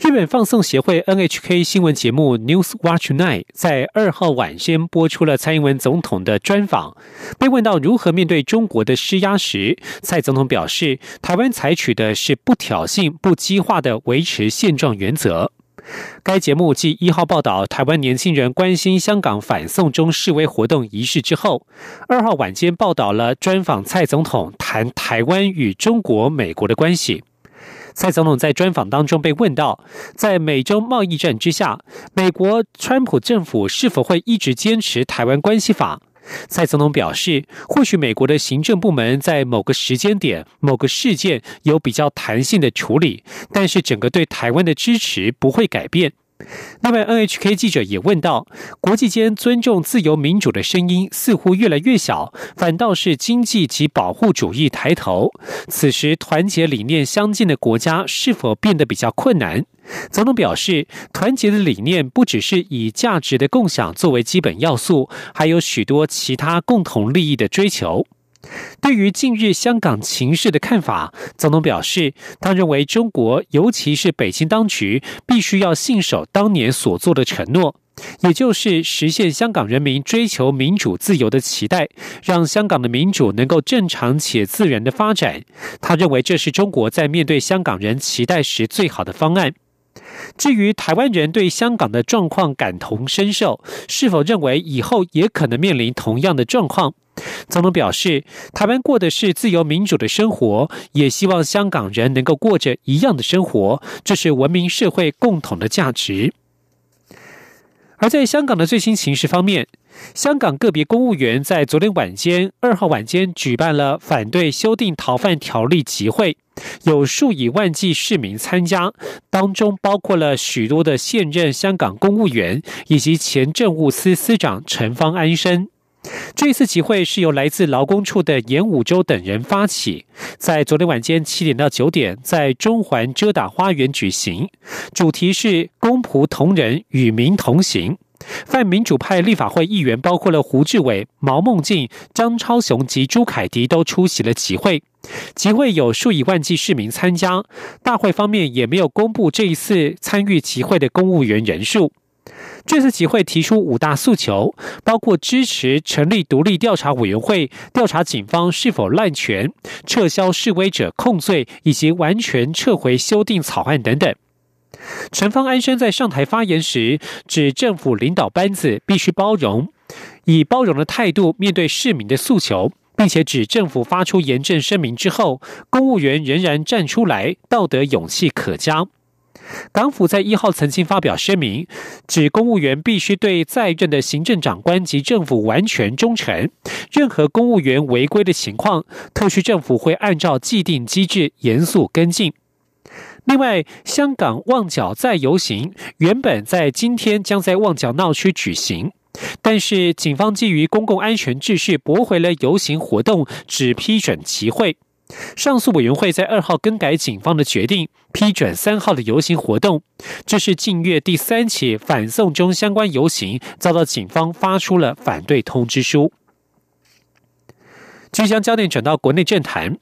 日本放送协会 NHK 新闻节目 News Watch Night 在二号晚间播出了蔡英文总统的专访。被问到如何面对中国的施压时，蔡总统表示，台湾采取的是不挑衅、不激化的维持现状原则。该节目继一号报道台湾年轻人关心香港反送中示威活动仪式之后，二号晚间报道了专访蔡总统谈台湾与中国、美国的关系。蔡总统在专访当中被问到，在美洲贸易战之下，美国川普政府是否会一直坚持台湾关系法？蔡总统表示，或许美国的行政部门在某个时间点、某个事件有比较弹性的处理，但是整个对台湾的支持不会改变。另外，NHK 记者也问到，国际间尊重自由民主的声音似乎越来越小，反倒是经济及保护主义抬头。此时，团结理念相近的国家是否变得比较困难？总统表示，团结的理念不只是以价值的共享作为基本要素，还有许多其他共同利益的追求。对于近日香港情势的看法，总统表示，他认为中国，尤其是北京当局，必须要信守当年所做的承诺，也就是实现香港人民追求民主自由的期待，让香港的民主能够正常且自然的发展。他认为这是中国在面对香港人期待时最好的方案。至于台湾人对香港的状况感同身受，是否认为以后也可能面临同样的状况？总统表示，台湾过的是自由民主的生活，也希望香港人能够过着一样的生活，这是文明社会共同的价值。而在香港的最新形势方面，香港个别公务员在昨天晚间二号晚间举办了反对修订逃犯条例集会，有数以万计市民参加，当中包括了许多的现任香港公务员以及前政务司司长陈方安生。这次集会是由来自劳工处的严武洲等人发起，在昨天晚间七点到九点，在中环遮打花园举行，主题是“公仆同仁，与民同行”。泛民主派立法会议员包括了胡志伟、毛孟静、张超雄及朱凯迪都出席了集会。集会有数以万计市民参加，大会方面也没有公布这一次参与集会的公务员人数。这次集会提出五大诉求，包括支持成立独立调查委员会，调查警方是否滥权，撤销示威者控罪，以及完全撤回修订草案等等。陈方安生在上台发言时，指政府领导班子必须包容，以包容的态度面对市民的诉求，并且指政府发出严正声明之后，公务员仍然站出来，道德勇气可嘉。港府在一号曾经发表声明，指公务员必须对在任的行政长官及政府完全忠诚。任何公务员违规的情况，特区政府会按照既定机制严肃跟进。另外，香港旺角再游行原本在今天将在旺角闹区举行，但是警方基于公共安全秩序驳回了游行活动，只批准集会。上诉委员会在二号更改警方的决定，批准三号的游行活动。这是近月第三起反送中相关游行遭到警方发出了反对通知书。即将焦点转到国内政坛。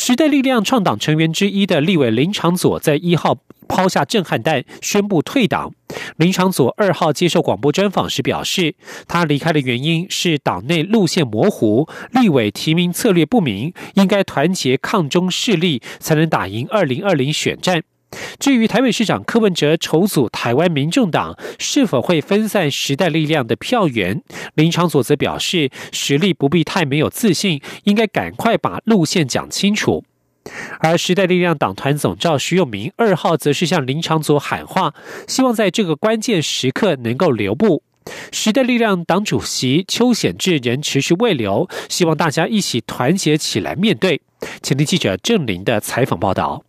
时代力量创党成员之一的立委林长佐在一号抛下震撼弹，宣布退党。林长佐二号接受广播专访时表示，他离开的原因是党内路线模糊，立委提名策略不明，应该团结抗中势力，才能打赢二零二零选战。至于台北市长柯文哲筹组台湾民众党，是否会分散时代力量的票源？林长佐则表示，实力不必太没有自信，应该赶快把路线讲清楚。而时代力量党团总召徐永明二号则是向林长佐喊话，希望在这个关键时刻能够留步。时代力量党主席邱显志仍持续未留，希望大家一起团结起来面对。前听记者郑林的采访报道。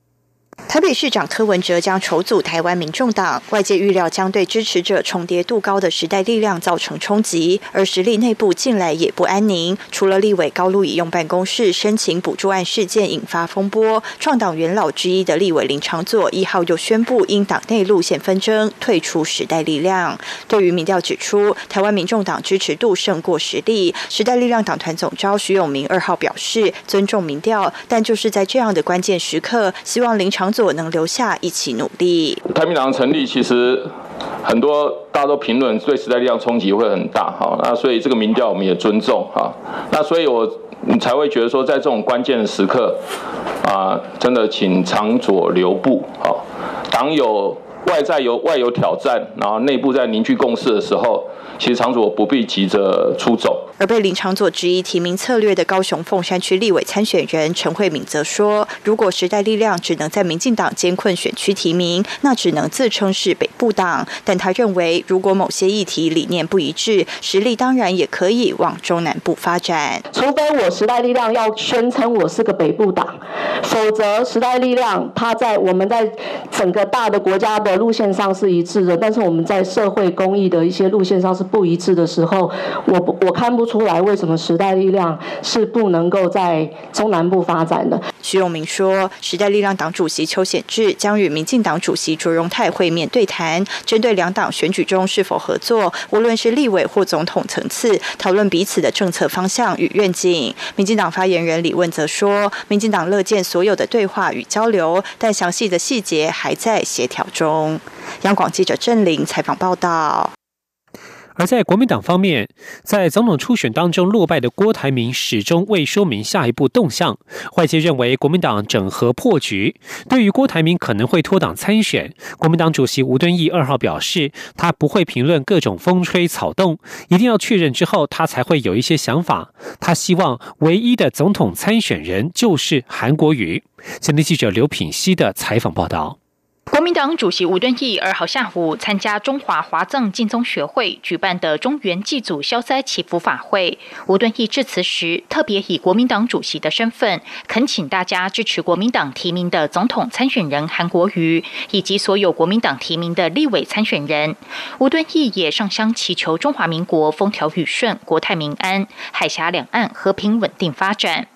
台北市长柯文哲将筹组台湾民众党，外界预料将对支持者重叠度高的时代力量造成冲击，而实力内部近来也不安宁。除了立委高路已用办公室申请补助案事件引发风波，创党元老之一的立委林长佐一号又宣布因党内路线纷争退出时代力量。对于民调指出台湾民众党支持度胜过实力，时代力量党团总召徐永明二号表示尊重民调，但就是在这样的关键时刻，希望林长。所能留下一起努力。台民党成立，其实很多大家都评论对时代力量冲击会很大，哈，那所以这个民调我们也尊重，哈，那所以我才会觉得说，在这种关键的时刻，啊，真的请长左留步，好，党有外在有外有挑战，然后内部在凝聚共识的时候。其实长佐不必急着出走，而被林长佐质疑提名策略的高雄凤山区立委参选人陈慧敏则说：“如果时代力量只能在民进党艰困选区提名，那只能自称是北部党。但他认为，如果某些议题理念不一致，实力当然也可以往中南部发展。除非我时代力量要宣称我是个北部党，否则时代力量他在我们在整个大的国家的路线上是一致的，但是我们在社会公益的一些路线上是。”不一致的时候，我不我看不出来为什么时代力量是不能够在中南部发展的。徐永明说，时代力量党主席邱显智将与民进党主席卓荣泰会面对谈，针对两党选举中是否合作，无论是立委或总统层次，讨论彼此的政策方向与愿景。民进党发言人李问则说，民进党乐见所有的对话与交流，但详细的细节还在协调中。央广记者郑玲采访报道。而在国民党方面，在总统初选当中落败的郭台铭始终未说明下一步动向。外界认为国民党整合破局。对于郭台铭可能会脱党参选，国民党主席吴敦义二号表示，他不会评论各种风吹草动，一定要确认之后他才会有一些想法。他希望唯一的总统参选人就是韩国瑜。前天记者刘品熙的采访报道。国民党主席吴敦义二号下午参加中华华藏敬宗学会举办的中原祭祖消灾祈福法会。吴敦义致辞时，特别以国民党主席的身份，恳请大家支持国民党提名的总统参选人韩国瑜，以及所有国民党提名的立委参选人。吴敦义也上香祈求中华民国风调雨顺、国泰民安、海峡两岸和平稳定发展。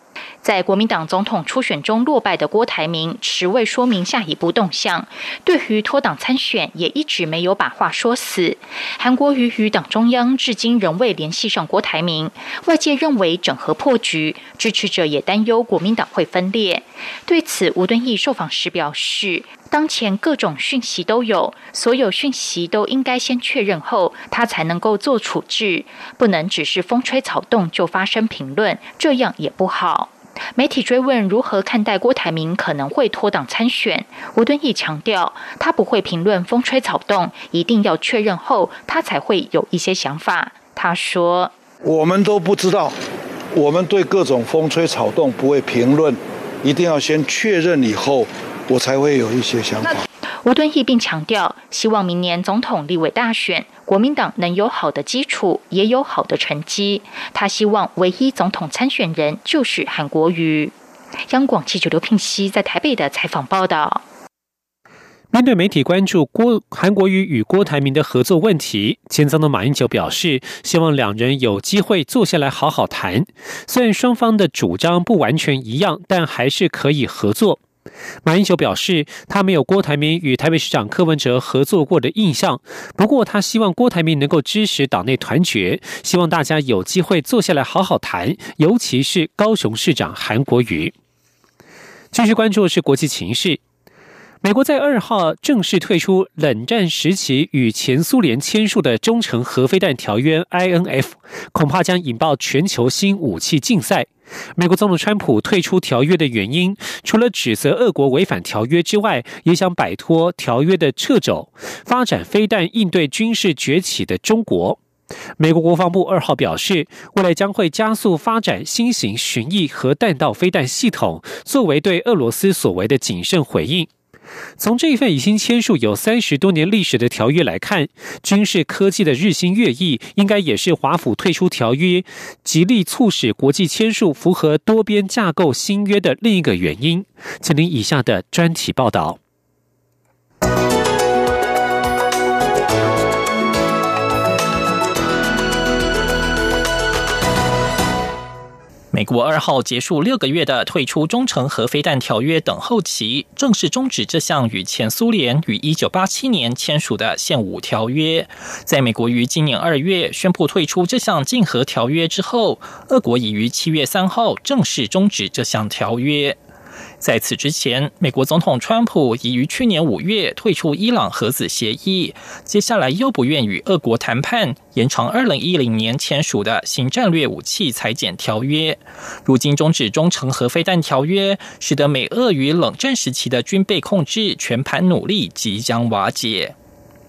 在国民党总统初选中落败的郭台铭迟未说明下一步动向，对于脱党参选也一直没有把话说死。韩国瑜与党中央至今仍未联系上郭台铭，外界认为整合破局，支持者也担忧国民党会分裂。对此，吴敦义受访时表示，当前各种讯息都有，所有讯息都应该先确认后，他才能够做处置，不能只是风吹草动就发生评论，这样也不好。媒体追问如何看待郭台铭可能会脱党参选，吴敦义强调，他不会评论风吹草动，一定要确认后，他才会有一些想法。他说：“我们都不知道，我们对各种风吹草动不会评论，一定要先确认以后，我才会有一些想法。”吴敦义并强调，希望明年总统立委大选，国民党能有好的基础，也有好的成绩。他希望唯一总统参选人就是韩国瑜。央广记者刘聘熙在台北的采访报道。面对媒体关注郭韩国瑜与郭台铭的合作问题，前总统马英九表示，希望两人有机会坐下来好好谈。虽然双方的主张不完全一样，但还是可以合作。马英九表示，他没有郭台铭与台北市长柯文哲合作过的印象。不过，他希望郭台铭能够支持党内团结，希望大家有机会坐下来好好谈。尤其是高雄市长韩国瑜。继续关注的是国际情势。美国在二号正式退出冷战时期与前苏联签署的中程核飞弹条约 （INF），恐怕将引爆全球新武器竞赛。美国总统川普退出条约的原因，除了指责俄国违反条约之外，也想摆脱条约的掣肘，发展非但应对军事崛起的中国。美国国防部二号表示，未来将会加速发展新型巡弋核弹道飞弹系统，作为对俄罗斯所为的谨慎回应。从这一份已经签署有三十多年历史的条约来看，军事科技的日新月异，应该也是华府退出条约，极力促使国际签署符合多边架构新约的另一个原因。请您以下的专题报道。美国二号结束六个月的退出中程核飞弹条约等候期，正式终止这项与前苏联于一九八七年签署的现武条约。在美国于今年二月宣布退出这项禁核条约之后，俄国已于七月三号正式终止这项条约。在此之前，美国总统川普已于去年五月退出伊朗核子协议，接下来又不愿与俄国谈判延长二零一零年签署的新战略武器裁减条约。如今终止中程核飞弹条约，使得美俄与冷战时期的军备控制全盘努力即将瓦解。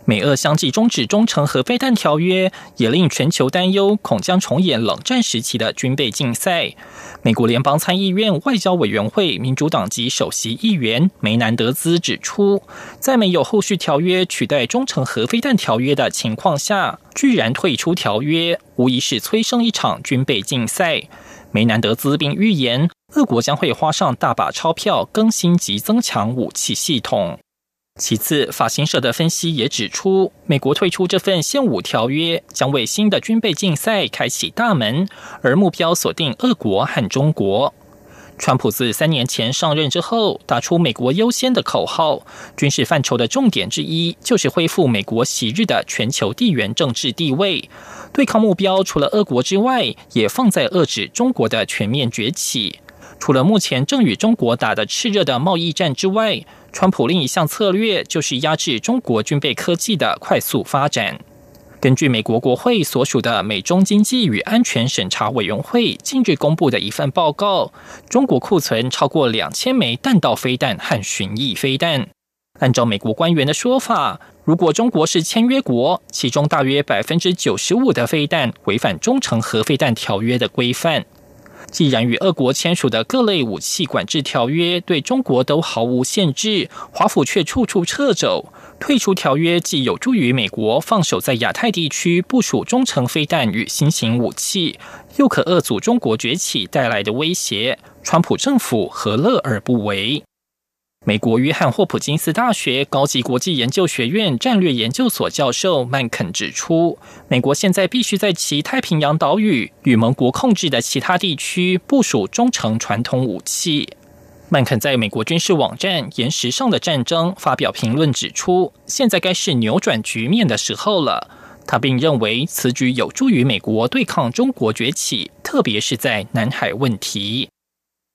美俄相继终止中程核飞弹条约，也令全球担忧，恐将重演冷战时期的军备竞赛。美国联邦参议院外交委员会民主党籍首席议员梅南德兹指出，在没有后续条约取代中程核飞弹条约的情况下，居然退出条约，无疑是催生一场军备竞赛。梅南德兹并预言，俄国将会花上大把钞票更新及增强武器系统。其次，法新社的分析也指出，美国退出这份现武条约，将为新的军备竞赛开启大门，而目标锁定俄国和中国。川普自三年前上任之后，打出“美国优先”的口号，军事范畴的重点之一就是恢复美国昔日的全球地缘政治地位。对抗目标除了俄国之外，也放在遏制中国的全面崛起。除了目前正与中国打的炽热的贸易战之外，川普另一项策略就是压制中国军备科技的快速发展。根据美国国会所属的美中经济与安全审查委员会近日公布的一份报告，中国库存超过两千枚弹道飞弹和巡弋飞弹。按照美国官员的说法，如果中国是签约国，其中大约百分之九十五的飞弹违反中程核飞弹条约的规范。既然与俄国签署的各类武器管制条约对中国都毫无限制，华府却处处撤走，退出条约既有助于美国放手在亚太地区部署中程飞弹与新型武器，又可遏阻中国崛起带来的威胁。川普政府何乐而不为？美国约翰霍普金斯大学高级国际研究学院战略研究所教授曼肯指出，美国现在必须在其太平洋岛屿与盟国控制的其他地区部署中程传统武器。曼肯在美国军事网站《岩石上的战争》发表评论指出，现在该是扭转局面的时候了。他并认为此举有助于美国对抗中国崛起，特别是在南海问题。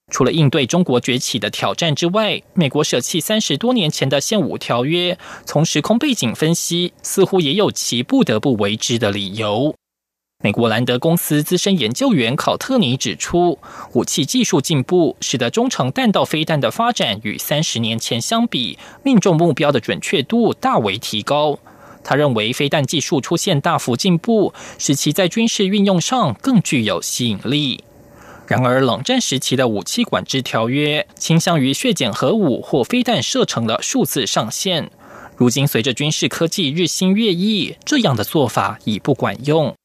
除了应对中国崛起的挑战之外，美国舍弃三十多年前的现武条约，从时空背景分析，似乎也有其不得不为之的理由。美国兰德公司资深研究员考特尼指出，武器技术进步使得中程弹道飞弹的发展与三十年前相比，命中目标的准确度大为提高。他认为，飞弹技术出现大幅进步，使其在军事运用上更具有吸引力。然而，冷战时期的武器管制条约倾向于削减核武或飞弹射程的数字上限。如今，随着军事科技日新月异，这样的做法已不管用。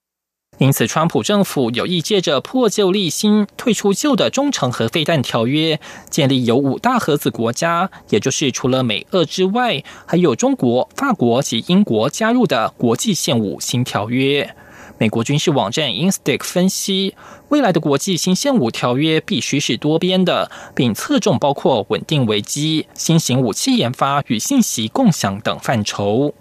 因此，川普政府有意借着破旧立新，退出旧的中程核飞弹条约，建立由五大核子国家，也就是除了美俄之外，还有中国、法国及英国加入的国际现武新条约。美国军事网站 Instic 分析，未来的国际新现武条约必须是多边的，并侧重包括稳定危机、新型武器研发与信息共享等范畴。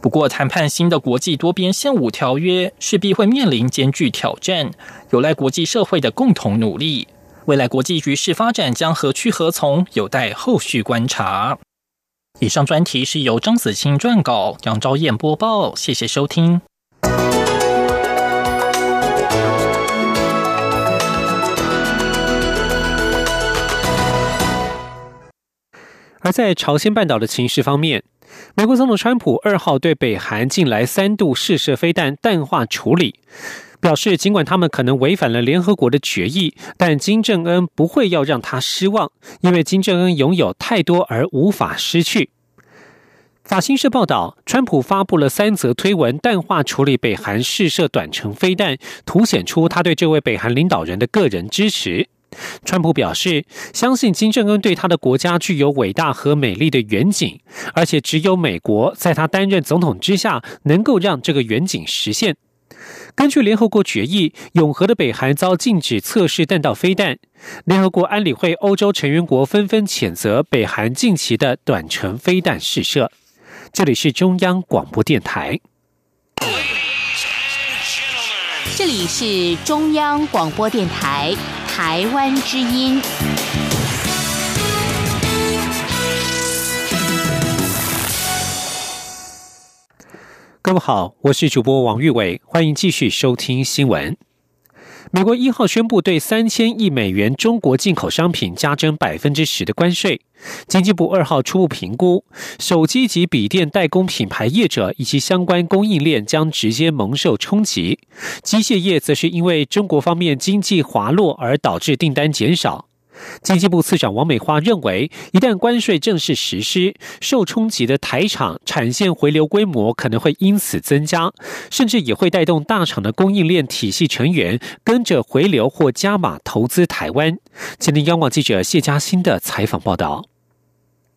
不过，谈判新的国际多边现武条约势必会面临艰巨挑战，有赖国际社会的共同努力。未来国际局势发展将何去何从，有待后续观察。以上专题是由张子清撰稿，杨昭燕播报。谢谢收听。而在朝鲜半岛的情势方面，美国总统川普二号对北韩近来三度试射飞弹淡化处理。表示尽管他们可能违反了联合国的决议，但金正恩不会要让他失望，因为金正恩拥有太多而无法失去。法新社报道，川普发布了三则推文，淡化处理北韩试射短程飞弹，凸显出他对这位北韩领导人的个人支持。川普表示，相信金正恩对他的国家具有伟大和美丽的远景，而且只有美国在他担任总统之下，能够让这个远景实现。根据联合国决议，永和的北韩遭禁止测试弹道飞弹。联合国安理会欧洲成员国纷纷谴责北韩近期的短程飞弹试射。这里是中央广播电台。这里是中央广播电台台湾之音。各位好，我是主播王玉伟，欢迎继续收听新闻。美国一号宣布对三千亿美元中国进口商品加征百分之十的关税。经济部二号初步评估，手机及笔电代工品牌业者以及相关供应链将直接蒙受冲击，机械业则是因为中国方面经济滑落而导致订单减少。经济部次长王美花认为，一旦关税正式实施，受冲击的台厂产线回流规模可能会因此增加，甚至也会带动大厂的供应链体系成员跟着回流或加码投资台湾。今天央广记者谢嘉欣的采访报道。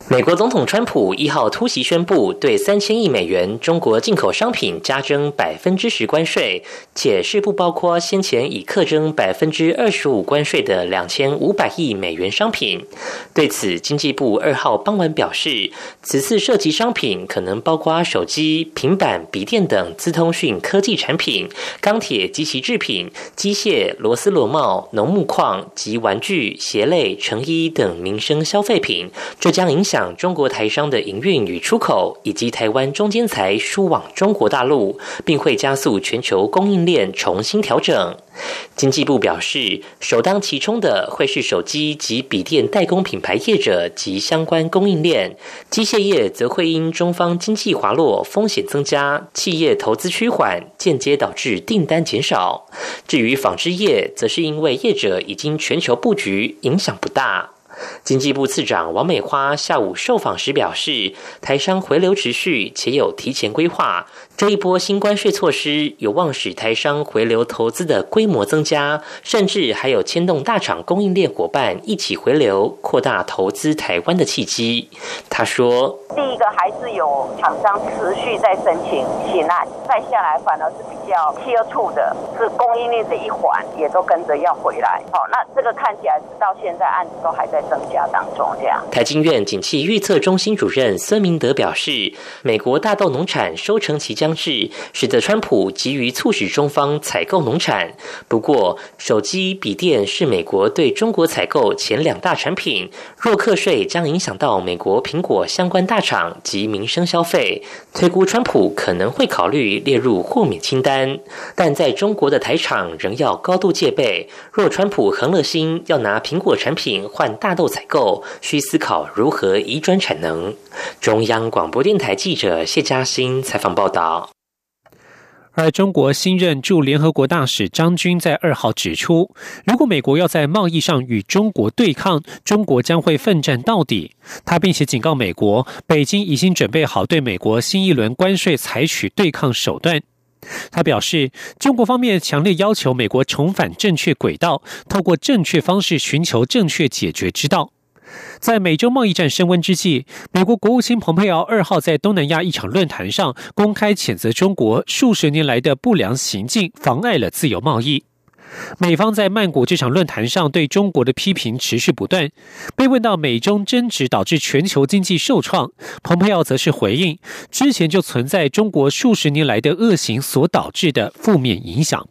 美国总统川普一号突袭宣布，对三千亿美元中国进口商品加征百分之十关税，且是不包括先前已课征百分之二十五关税的两千五百亿美元商品。对此，经济部二号傍晚表示，此次涉及商品可能包括手机、平板、笔电等资通讯科技产品、钢铁及其制品、机械、螺丝螺帽、农牧矿及玩具、鞋类、成衣等民生消费品，这将影影响。中国台商的营运与出口，以及台湾中间材输往中国大陆，并会加速全球供应链重新调整。经济部表示，首当其冲的会是手机及笔电代工品牌业者及相关供应链，机械业则会因中方经济滑落、风险增加、企业投资趋缓，间接导致订单减少。至于纺织业，则是因为业者已经全球布局，影响不大。经济部次长王美花下午受访时表示，台商回流持续，且有提前规划。这一波新关税措施有望使台商回流投资的规模增加，甚至还有牵动大厂供应链伙伴一起回流，扩大投资台湾的契机。他说：“第一个还是有厂商持续在申请新案，再下来反而是比较 tier two 的，是供应链的一环，也都跟着要回来。好，那这个看起来是到现在案子都还在增加当中。这样，台经院景气预测中心主任孙明德表示，美国大豆农产收成期间。”将至，使得川普急于促使中方采购农产。不过，手机、笔电是美国对中国采购前两大产品，若课税将影响到美国苹果相关大厂及民生消费。推估川普可能会考虑列入豁免清单，但在中国的台厂仍要高度戒备。若川普横了心要拿苹果产品换大豆采购，需思考如何移转产能。中央广播电台记者谢嘉欣采访报道。而中国新任驻联合国大使张军在二号指出，如果美国要在贸易上与中国对抗，中国将会奋战到底。他并且警告美国，北京已经准备好对美国新一轮关税采取对抗手段。他表示，中国方面强烈要求美国重返正确轨道，透过正确方式寻求正确解决之道。在美洲贸易战升温之际，美国国务卿蓬佩奥二号在东南亚一场论坛上公开谴责中国数十年来的不良行径妨碍了自由贸易。美方在曼谷这场论坛上对中国的批评持续不断。被问到美中争执导致全球经济受创，蓬佩奥则是回应：之前就存在中国数十年来的恶行所导致的负面影响。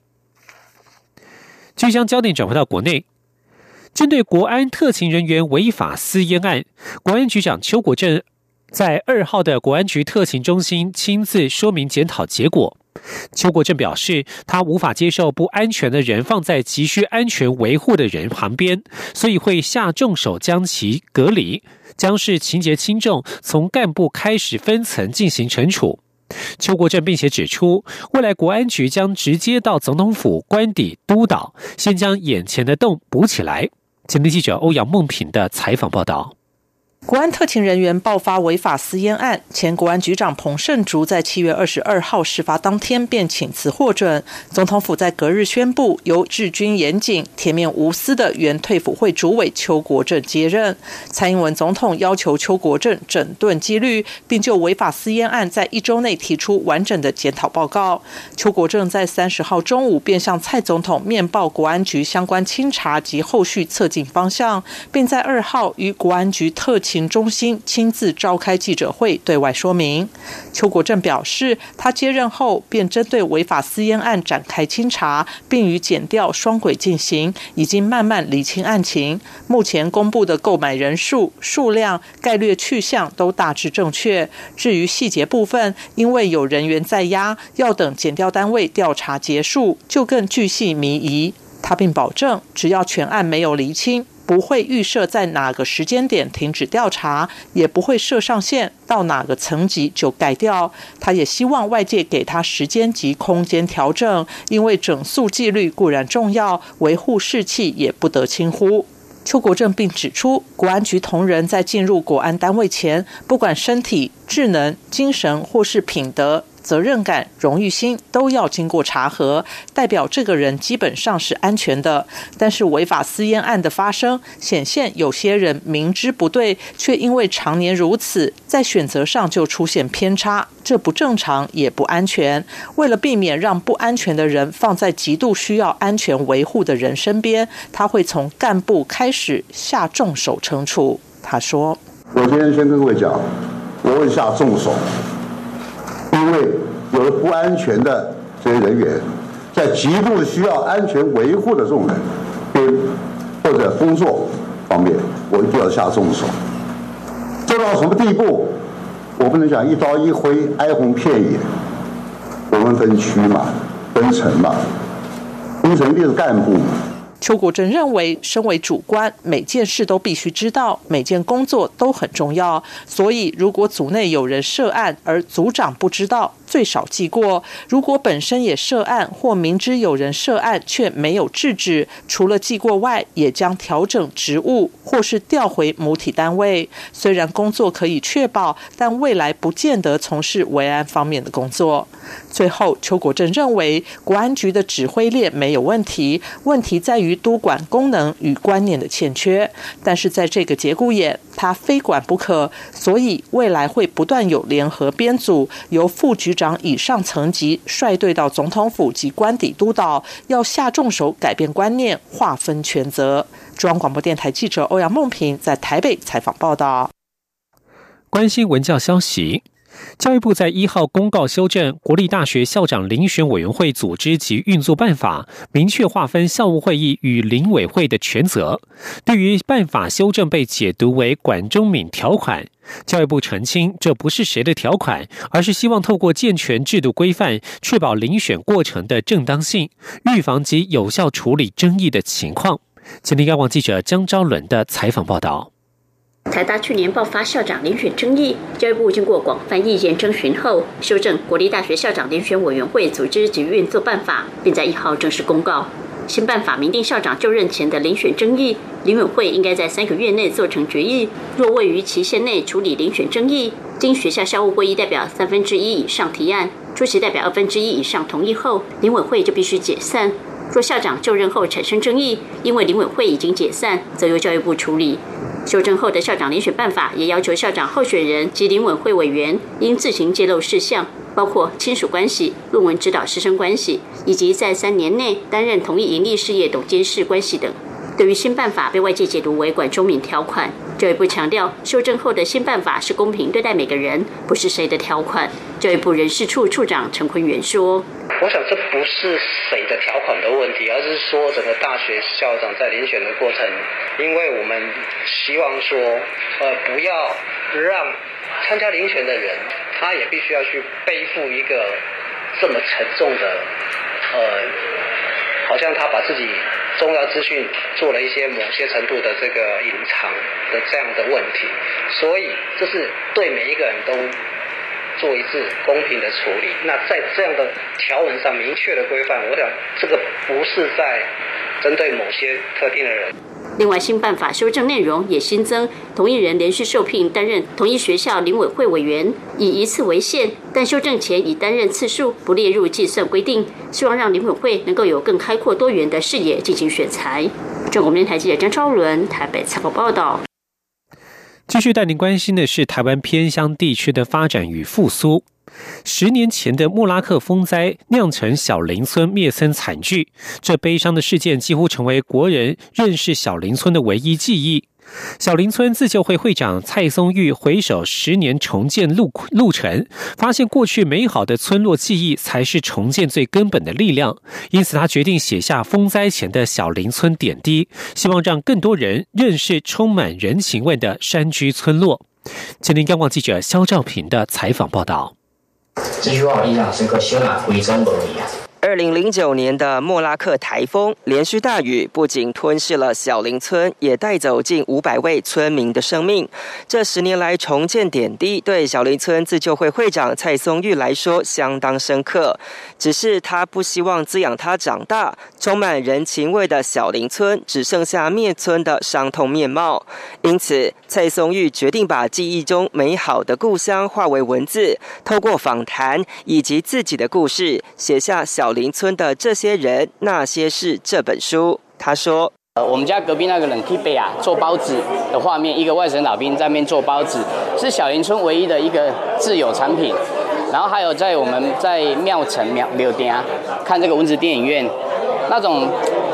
就将焦点转回到国内。针对国安特勤人员违法私烟案，国安局长邱国正在二号的国安局特勤中心亲自说明检讨结果。邱国正表示，他无法接受不安全的人放在急需安全维护的人旁边，所以会下重手将其隔离，将是情节轻重，从干部开始分层进行惩处。邱国正并且指出，未来国安局将直接到总统府官邸督导，先将眼前的洞补起来。前天记者欧阳梦平的采访报道。国安特勤人员爆发违法私烟案，前国安局长彭胜竹在七月二十二号事发当天便请辞获准。总统府在隔日宣布，由治军严谨、铁面无私的原退辅会主委邱国正接任。蔡英文总统要求邱国正整顿纪律，并就违法私烟案在一周内提出完整的检讨报告。邱国正在三十号中午便向蔡总统面报国安局相关清查及后续策进方向，并在二号与国安局特勤。中心亲自召开记者会，对外说明。邱国正表示，他接任后便针对违法私烟案展开清查，并与检调双轨进行，已经慢慢理清案情。目前公布的购买人数、数量、概率去向都大致正确。至于细节部分，因为有人员在押，要等检调单位调查结束，就更具细迷疑。他并保证，只要全案没有厘清。不会预设在哪个时间点停止调查，也不会设上限，到哪个层级就改掉。他也希望外界给他时间及空间调整，因为整肃纪律固然重要，维护士气也不得轻忽。邱国正并指出，国安局同仁在进入国安单位前，不管身体、智能、精神或是品德。责任感、荣誉心都要经过查核，代表这个人基本上是安全的。但是违法私烟案的发生，显现有些人明知不对，却因为常年如此，在选择上就出现偏差，这不正常也不安全。为了避免让不安全的人放在极度需要安全维护的人身边，他会从干部开始下重手惩处。他说：“我今天先跟各位讲，我会下重手。”因为有了不安全的这些人员，在极度需要安全维护的这种人，或者工作方面，我一定要下重手。做到什么地步？我不能讲一刀一挥、哀鸿遍野。我们分区嘛，分层嘛，分层定是干部嘛。邱国正认为，身为主官，每件事都必须知道，每件工作都很重要。所以，如果组内有人涉案，而组长不知道，最少记过；如果本身也涉案，或明知有人涉案却没有制止，除了记过外，也将调整职务，或是调回母体单位。虽然工作可以确保，但未来不见得从事维安方面的工作。最后，邱国正认为，国安局的指挥链没有问题，问题在于。督管功能与观念的欠缺，但是在这个节骨眼，他非管不可，所以未来会不断有联合编组，由副局长长以上层级率队到总统府及官邸督导，要下重手改变观念，划分权责。中央广播电台记者欧阳梦平在台北采访报道。关心文教消息。教育部在一号公告修正国立大学校长遴选委员会组织及运作办法，明确划分校务会议与遴委会的权责。对于办法修正被解读为管中敏条款，教育部澄清这不是谁的条款，而是希望透过健全制度规范，确保遴选过程的正当性，预防及有效处理争议的情况。今天，央广记者江昭伦的采访报道。台大去年爆发校长遴选争议，教育部经过广泛意见征询后，修正国立大学校长遴选委员会组织及运作办法，并在一号正式公告。新办法明定校长就任前的遴选争议，遴委会应该在三个月内做成决议。若未于期限内处理遴选争议，经学校校务会议代表三分之一以上提案，出席代表二分之一以上同意后，遴委会就必须解散。若校长就任后产生争议，因为遴委会已经解散，则由教育部处理。修正后的校长遴选办法也要求校长候选人及领委会委员应自行揭露事项，包括亲属关系、论文指导师生关系，以及在三年内担任同一盈利事业董监事关系等。对于新办法被外界解读为管中敏条款，教育部强调，修正后的新办法是公平对待每个人，不是谁的条款。教育部人事处处长陈坤元说：“我想这不是谁的条款的问题，而是说整个大学校长在遴选的过程，因为我们希望说，呃，不要让参加遴选的人，他也必须要去背负一个这么沉重的，呃，好像他把自己。”重要资讯做了一些某些程度的这个隐藏的这样的问题，所以这是对每一个人都做一次、公平的处理。那在这样的条文上明确的规范，我想这个不是在针对某些特定的人。另外，新办法修正内容也新增，同一人连续受聘担任同一学校领委会委员，以一次为限，但修正前已担任次数不列入计算规定，希望让领委会能够有更开阔多元的视野进行选材。中国电台记者张超伦台北采访报道。继续带您关心的是台湾偏乡地区的发展与复苏。十年前的莫拉克风灾酿成小林村灭村惨剧，这悲伤的事件几乎成为国人认识小林村的唯一记忆。小林村自救会会长蔡松玉回首十年重建路路程，发现过去美好的村落记忆才是重建最根本的力量。因此，他决定写下风灾前的小林村点滴，希望让更多人认识充满人情味的山居村落。吉林央广记者肖兆平的采访报道。这句话我印象深刻，小哪归真不容易。二零零九年的莫拉克台风连续大雨，不仅吞噬了小林村，也带走近五百位村民的生命。这十年来重建点滴，对小林村自救会会长蔡松玉来说相当深刻。只是他不希望滋养他长大、充满人情味的小林村只剩下灭村的伤痛面貌。因此，蔡松玉决定把记忆中美好的故乡化为文字，透过访谈以及自己的故事，写下小。林村的这些人，那些事这本书，他说：呃，我们家隔壁那个冷气杯啊，做包子的画面，一个外省老兵在那边做包子，是小林村唯一的一个自有产品。然后还有在我们在庙城庙庙店啊，看这个蚊子电影院，那种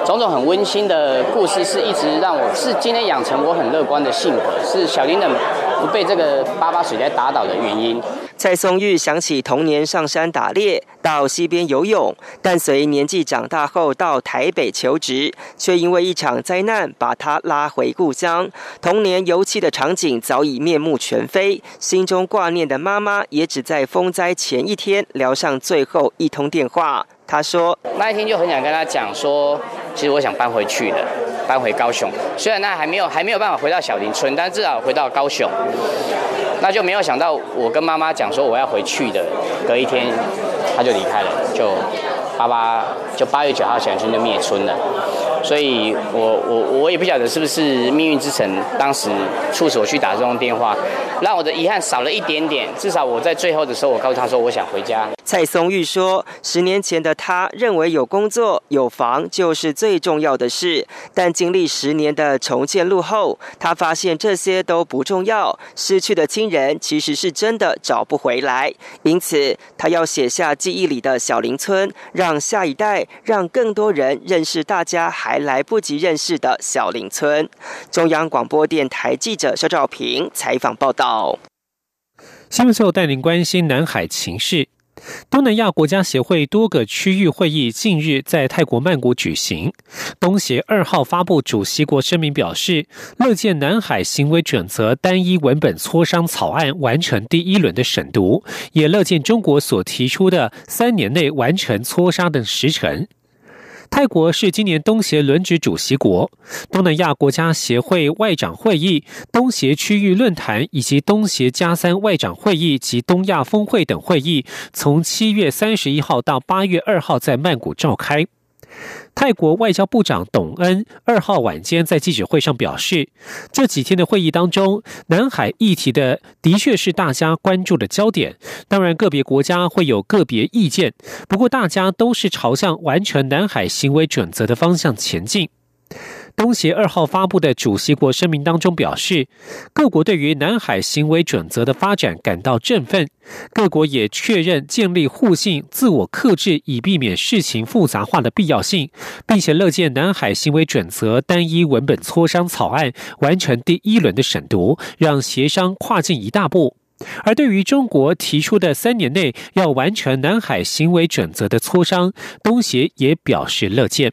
种种很温馨的故事，是一直让我是今天养成我很乐观的性格，是小林的不被这个八八水灾打倒的原因。蔡松玉想起童年上山打猎，到溪边游泳，但随年纪长大后到台北求职，却因为一场灾难把他拉回故乡。童年游憩的场景早已面目全非，心中挂念的妈妈也只在风灾前一天聊上最后一通电话。他说：“那一天就很想跟他讲说，其实我想搬回去的，搬回高雄。虽然那还没有还没有办法回到小林村，但至少回到高雄。”那就没有想到，我跟妈妈讲说我要回去的，隔一天他就离开了，就爸爸就八月九号想去那灭村了。所以我我我也不晓得是不是命运之城当时促使我去打这通电话，让我的遗憾少了一点点。至少我在最后的时候，我告诉他说我想回家。蔡松玉说：“十年前的他认为有工作有房就是最重要的事，但经历十年的重建路后，他发现这些都不重要。失去的亲人其实是真的找不回来，因此他要写下记忆里的小林村，让下一代，让更多人认识大家还来不及认识的小林村。”中央广播电台记者肖兆平采访报道。新闻最后带您关心南海情势。东南亚国家协会多个区域会议近日在泰国曼谷举行。东协二号发布主席国声明，表示乐见南海行为准则单一文本磋商草案完成第一轮的审读，也乐见中国所提出的三年内完成磋商的时程。泰国是今年东协轮值主席国，东南亚国家协会外长会议、东协区域论坛以及东协加三外长会议及东亚峰会等会议，从七月三十一号到八月二号在曼谷召开。泰国外交部长董恩二号晚间在记者会上表示，这几天的会议当中，南海议题的的确是大家关注的焦点。当然，个别国家会有个别意见，不过大家都是朝向完成南海行为准则的方向前进。东协二号发布的主席国声明当中表示，各国对于南海行为准则的发展感到振奋。各国也确认建立互信、自我克制，以避免事情复杂化的必要性，并且乐见南海行为准则单一文本磋商草案完成第一轮的审读，让协商跨进一大步。而对于中国提出的三年内要完成南海行为准则的磋商，东协也表示乐见。